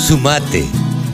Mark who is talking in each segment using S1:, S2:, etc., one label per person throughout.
S1: Sumate.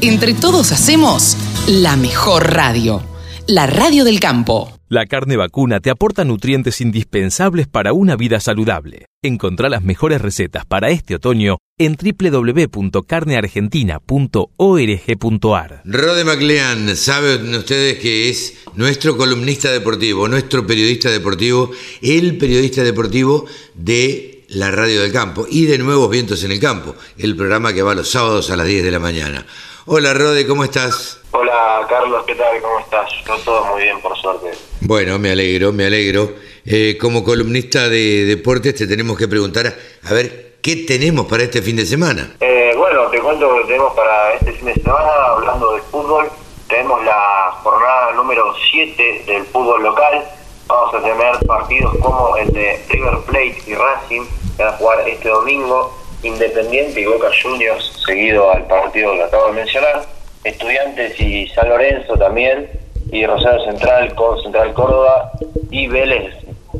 S2: Entre todos hacemos la mejor radio, la radio del campo.
S3: La carne vacuna te aporta nutrientes indispensables para una vida saludable. Encontrá las mejores recetas para este otoño en www.carneargentina.org.ar.
S1: Rode MacLean, saben ustedes que es nuestro columnista deportivo, nuestro periodista deportivo, el periodista deportivo de la Radio del Campo y de Nuevos Vientos en el Campo, el programa que va los sábados a las 10 de la mañana. Hola Rode, ¿cómo estás?
S4: Hola Carlos, ¿qué tal? ¿Cómo estás? Yo todo muy bien, por suerte.
S1: Bueno, me alegro, me alegro. Eh, como columnista de deportes te tenemos que preguntar, a ver, ¿qué tenemos para este fin de semana?
S4: Eh, bueno, te cuento que tenemos para este fin de semana, hablando de fútbol, tenemos la jornada número 7 del fútbol local. Vamos a tener partidos como el de River Plate y Racing, que van a jugar este domingo, Independiente y Boca Juniors, seguido al partido que acabo de mencionar. Estudiantes y San Lorenzo también, y Rosario Central con Central Córdoba, y Vélez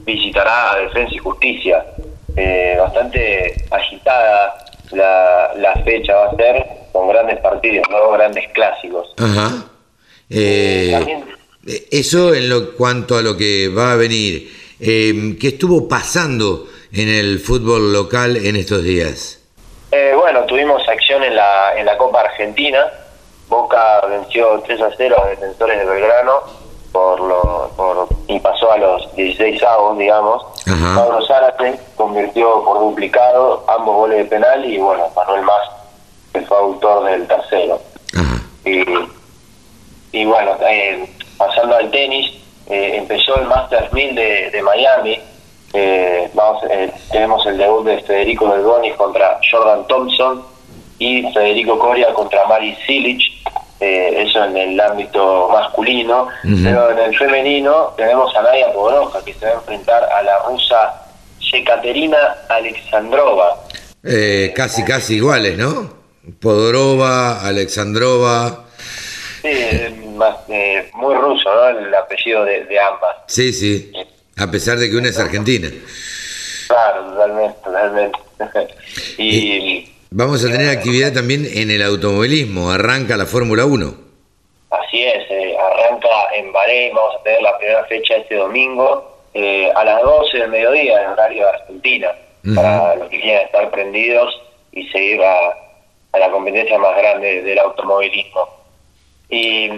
S4: visitará a Defensa y Justicia. Eh, bastante agitada la, la fecha va a ser, con grandes partidos, ¿no? grandes clásicos.
S1: Ajá. Eh,
S4: También-
S1: eh, eso en lo cuanto a lo que va a venir. Eh, ¿Qué estuvo pasando en el fútbol local en estos días?
S4: Eh, bueno, tuvimos acción en la, en la Copa Argentina. Boca venció 3 a 0 a Defensores de Belgrano por lo, por, y pasó a los 16 avos, digamos.
S1: Ajá.
S4: Pablo Zárate convirtió por duplicado ambos goles de penal y bueno, Manuel Más que fue autor del tercero.
S1: Ajá.
S4: Y, y bueno, eh, pasando al tenis, eh, empezó el Masters 1000 de, de Miami. Eh, vamos, eh, tenemos el debut de Federico Delbonis contra Jordan Thompson y Federico Coria contra Mari Silic. eh, eso en el ámbito masculino. Pero en el femenino tenemos a Nadia Podoroska que se va a enfrentar a la rusa Yekaterina Alexandrova.
S1: Eh, casi, casi iguales, ¿no? Podorova, Alexandrova.
S4: Sí, más, eh, muy ruso, ¿no? El apellido de, de ambas.
S1: Sí, sí. A pesar de que una es argentina.
S4: Claro, totalmente, totalmente. y
S1: Vamos a tener actividad también en el automovilismo. Arranca la Fórmula 1.
S4: así es, eh, arranca en Bahrein, vamos a tener la primera fecha este domingo eh, a las 12 del mediodía en horario de Argentina, para los que quieran estar prendidos y seguir a, a la competencia más grande del automovilismo. Y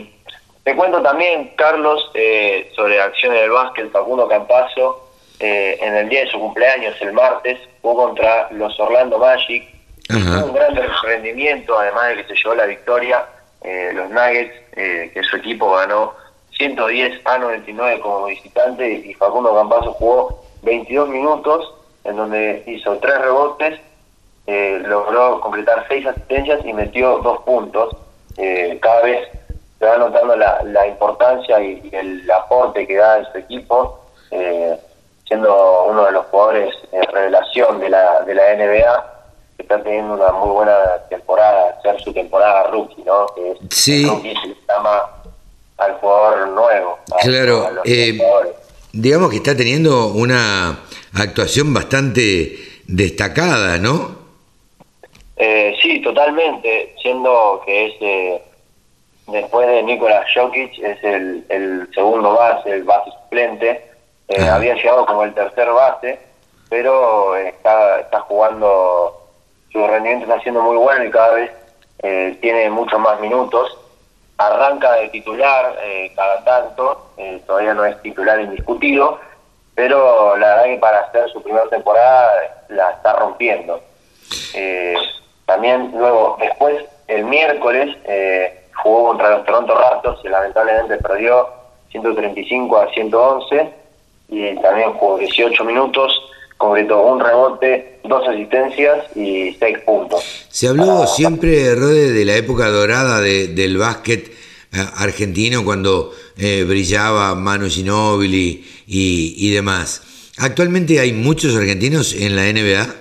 S4: te cuento también, Carlos, eh, sobre acciones del básquet, Facundo Campazo, eh, en el día de su cumpleaños, el martes, jugó contra los Orlando Magic,
S1: Ajá.
S4: Un gran rendimiento, además de que se llevó la victoria. eh, los Nuggets, eh, que su equipo ganó 110 a 99 como visitante y Facundo Campazo jugó 22 minutos en donde hizo tres rebotes, eh, logró completar seis asistencias y metió dos puntos. Eh, cada vez se va notando la, la importancia y, y el aporte que da en su equipo, eh, siendo uno de los jugadores en revelación de la, de la NBA que está teniendo una muy buena temporada, hacer su temporada rookie, ¿no? Que es
S1: Sí.
S4: el rookie se llama al jugador nuevo. a-
S1: Claro,
S4: a
S1: eh, digamos que está teniendo una actuación bastante destacada, ¿no?
S4: Eh, sí, totalmente, siendo que es eh, después de Nikola Jokic, es el, el segundo base, el base suplente. Eh,
S1: Ah.
S4: Había llegado como el tercer base, pero está, está jugando, su rendimiento está siendo muy bueno y cada vez eh, tiene muchos más minutos. Arranca de titular eh, cada tanto, eh, todavía no es titular indiscutido, pero la verdad que para hacer su primera temporada la está rompiendo. Eh, también luego, después, el miércoles, eh, jugó contra los Toronto Raptors y lamentablemente perdió 135 a 111 y también jugó 18 minutos, completó un rebote, dos asistencias y seis puntos.
S1: Se habló siempre, Rode, de la época dorada de- del básquet eh, argentino cuando eh, brillaba Manu Ginóbili y, y demás. ¿Actualmente hay muchos argentinos en la NBA?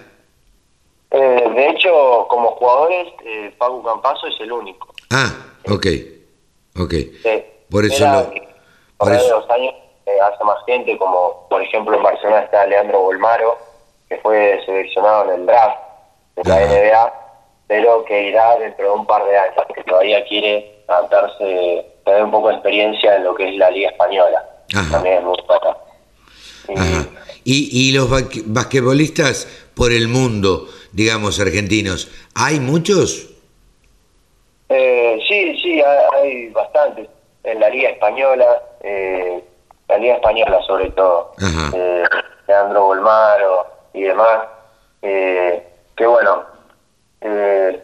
S4: Eh, de hecho, como jugadores, eh, Paco Campazo es el único.
S1: Ah, ok, ok.
S4: Sí.
S1: Por eso
S4: Era
S1: lo-
S4: que
S1: por eso-
S4: los años eh, hace más gente, como por ejemplo en Barcelona está Leandro Bolmaro, que fue seleccionado en el draft de la
S1: Ajá.
S4: NBA, pero que irá dentro de un par de años, que todavía quiere adaptarse, tener un poco de experiencia en lo que es la Liga Española. También es muy buena.
S1: Y, y los basquetbolistas por el mundo, digamos, argentinos, ¿hay muchos?
S4: Eh, sí, sí, hay, bastantes. En la Liga Española, eh, la Liga Española sobre todo, eh, Leandro Bolmaro y demás, eh, que bueno, eh,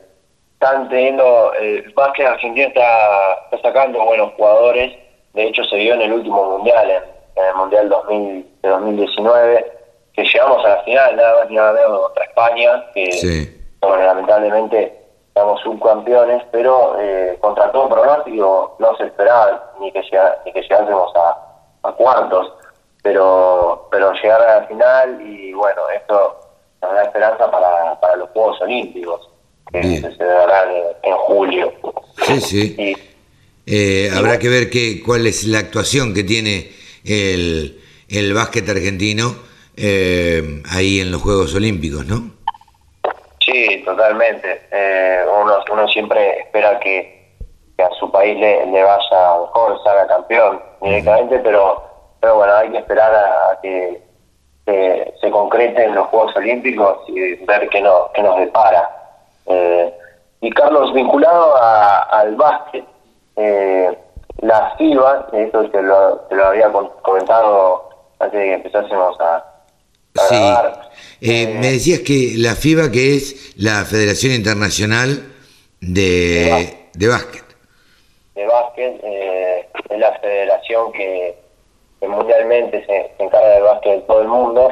S4: están teniendo, el básquet argentino está, está sacando buenos jugadores, de hecho se vio en el último mundial, en, el mundial 2000, de 2019, que llegamos a la final, nada más ni nada menos contra España, que lamentablemente éramos subcampeones, pero eh, contra todo pronóstico no se esperaba ni que, ni que llegásemos a, a, cuartos, pero pero llegar a la final y bueno, esto nos da esperanza para, para los Juegos Olímpicos, que se celebrarán en, julio.
S1: Sí, sí. Eh, habrá que ver qué, cuál es la actuación que tiene el, el básquet argentino eh, ahí en los Juegos Olímpicos, ¿no?
S4: Sí, totalmente. Eh, uno, uno siempre espera que, a su país le, le vaya mejor, salga campeón directamente, pero, pero bueno, hay que esperar a, que, se concreten los Juegos Olímpicos y ver qué, no, qué nos depara. Eh, y Carlos, vinculado al básquet, eh, la FIBA, esto te lo, te lo había comentado antes de que empezásemos a,
S1: Sí. Eh, me decías que la FIBA, que es la Federación Internacional de, de Básquet.
S4: De básquet, eh, es la federación que, mundialmente se, encarga del básquet en todo el mundo.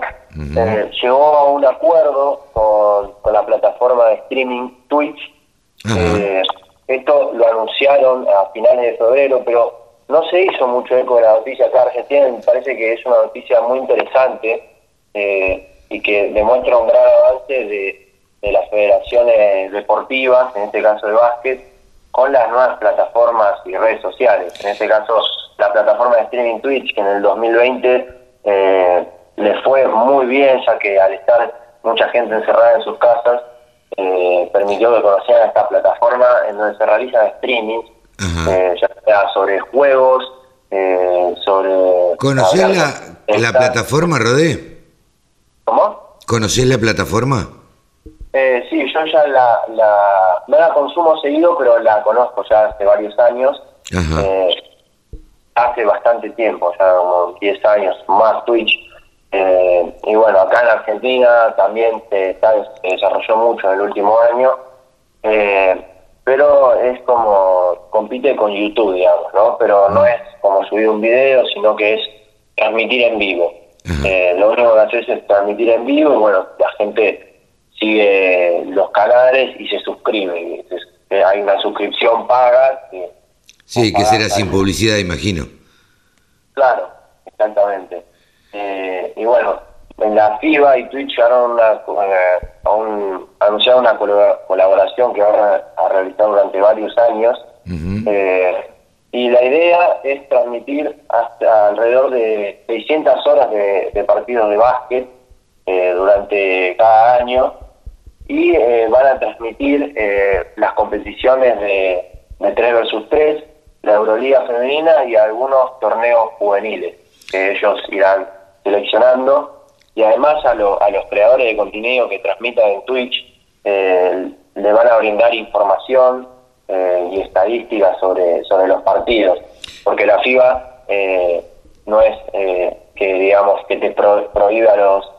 S4: Eh, llegó a un acuerdo con, con, la plataforma de streaming Twitch. esto lo anunciaron a finales de febrero, pero no se hizo mucho eco de la noticia acá en Argentina. Me parece que es una noticia muy interesante eh, y que demuestra un gran avance de, las federaciones deportivas, en este caso de básquet, con las nuevas plataformas y redes sociales. En este caso, la plataforma de streaming Twitch, que en el 2020 eh, le fue muy bien, ya que al estar mucha gente encerrada en sus casas, eh, permitió que conocieran esta plataforma en donde se realizan streamings, eh, ya sea sobre juegos, sobre...
S1: ¿Conocías la, la plataforma, Rodé?
S4: ¿Cómo?
S1: ¿Conocés la plataforma?
S4: Eh, sí, yo ya la, la, no la consumo seguido, pero la conozco ya hace varios años. Eh, hace bastante tiempo, ya como 10 años más Twitch. Eh, y bueno, acá en Argentina también se, se desarrolló mucho en el último año. Eh, pero es como compite con YouTube, digamos, ¿no? Pero no es como subir un video, sino que es transmitir en vivo. Eh, lo único que haces es transmitir en vivo y bueno, la gente sigue los canales y se suscribe. Eh, hay una suscripción paga.
S1: sí, que será sin publicidad, imagino.
S4: Claro, exactamente. Eh, y bueno, en la FIBA y Twitch una, un, anunciaron una colaboración que van a, realizar durante varios años. Y la idea es transmitir hasta alrededor de 600 horas de, partidos de básquet eh, durante cada año y eh, van a transmitir eh, las competiciones de, de 3 versus 3, la Euroliga femenina y algunos torneos juveniles que ellos irán seleccionando. Y además a, a los creadores de contenido que transmitan en Twitch le van a brindar información eh, y estadísticas sobre, sobre los partidos, porque la FIBA eh, no es eh, que digamos que te prohíbe a los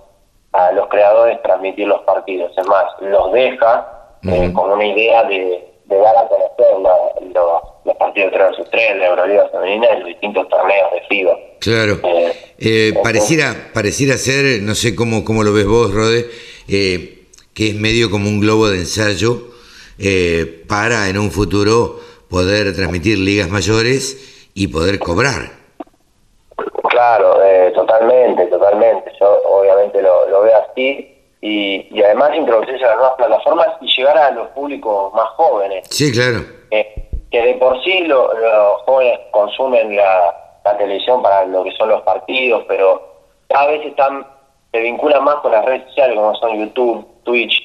S4: a los creadores transmitir los partidos, es más, los deja con una idea de, dar a conocer los partidos de 3 vs 3, la Euroliga femenina y los distintos torneos de FIBA.
S1: Claro. pareciera, pareciera ser, no sé cómo, cómo lo ves vos, Rode, que es medio como un globo de ensayo eh, para en un futuro poder transmitir ligas mayores y poder cobrar.
S4: Claro, eh, totalmente, totalmente. Yo obviamente lo, veo así y, y, además introducirse a las nuevas plataformas y llegar a los públicos más jóvenes.
S1: Sí, claro.
S4: Eh, que de por sí los jóvenes consumen la, televisión para lo que son los partidos, pero a veces están se vinculan más con las redes sociales como son YouTube, Twitch,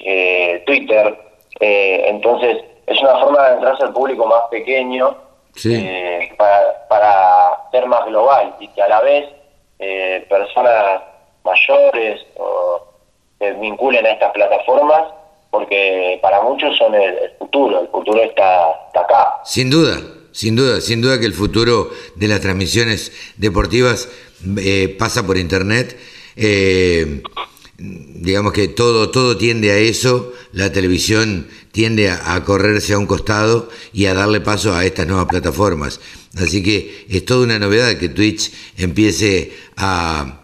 S4: Twitter, Eh, entonces, es una forma de entrarse al público más pequeño eh, para, para ser más global y que a la vez eh, personas mayores o se vinculen a estas plataformas porque para muchos son el, futuro, el futuro está, acá.
S1: Sin duda, sin duda, sin duda que el futuro de las transmisiones deportivas eh, pasa por internet. Eh, digamos que todo, todo tiende a eso, la televisión tiende a, correrse a un costado y a darle paso a estas nuevas plataformas. Así que es toda una novedad que Twitch empiece a,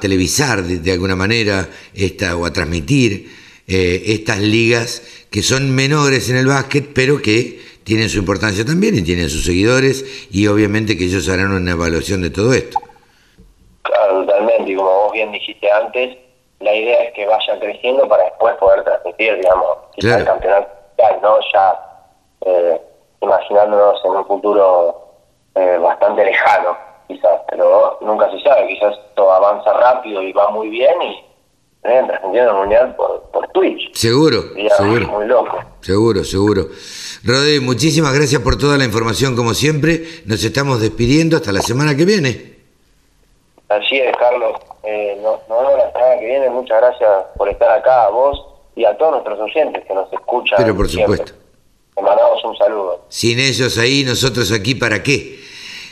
S1: televisar de, alguna manera esta, o a transmitir eh, estas ligas que son menores en el básquet, pero que tienen su importancia también y tienen sus seguidores y obviamente que ellos harán una evaluación de todo esto.
S4: Claro, totalmente, como vos bien dijiste antes, la idea es que vaya creciendo para después poder transmitir, digamos, el campeonato ¿no? Ya eh, imaginándonos en un futuro eh, bastante lejano, quizás, pero nunca se sabe, quizás esto avanza rápido y va muy bien y eh, transmitiendo el mundial por, por Twitch.
S1: Seguro, seguro.
S4: Muy loco.
S1: Seguro, seguro. Rodri, muchísimas gracias por toda la información, como siempre. Nos estamos despidiendo hasta la semana que viene.
S4: Así es, Carlos. Eh, nos, vemos la semana que viene. Muchas gracias por estar acá, a vos y a todos nuestros oyentes que nos escuchan.
S1: Pero por supuesto.
S4: Te mandamos un saludo.
S1: Sin ellos ahí, nosotros aquí, ¿para qué?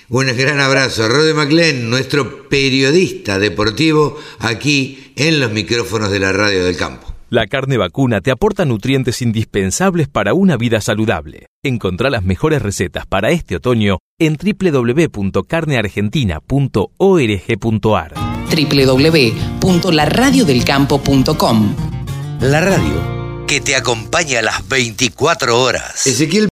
S1: Un gran abrazo. Rode MacLean, nuestro periodista deportivo, aquí en los micrófonos de la Radio del Campo.
S3: La carne vacuna te aporta nutrientes indispensables para una vida saludable. Encontrá las mejores recetas para este otoño en www.carneargentina.org.ar
S2: www.laradiodelcampo.com
S1: La radio que te acompaña a las 24 horas. Ezequiel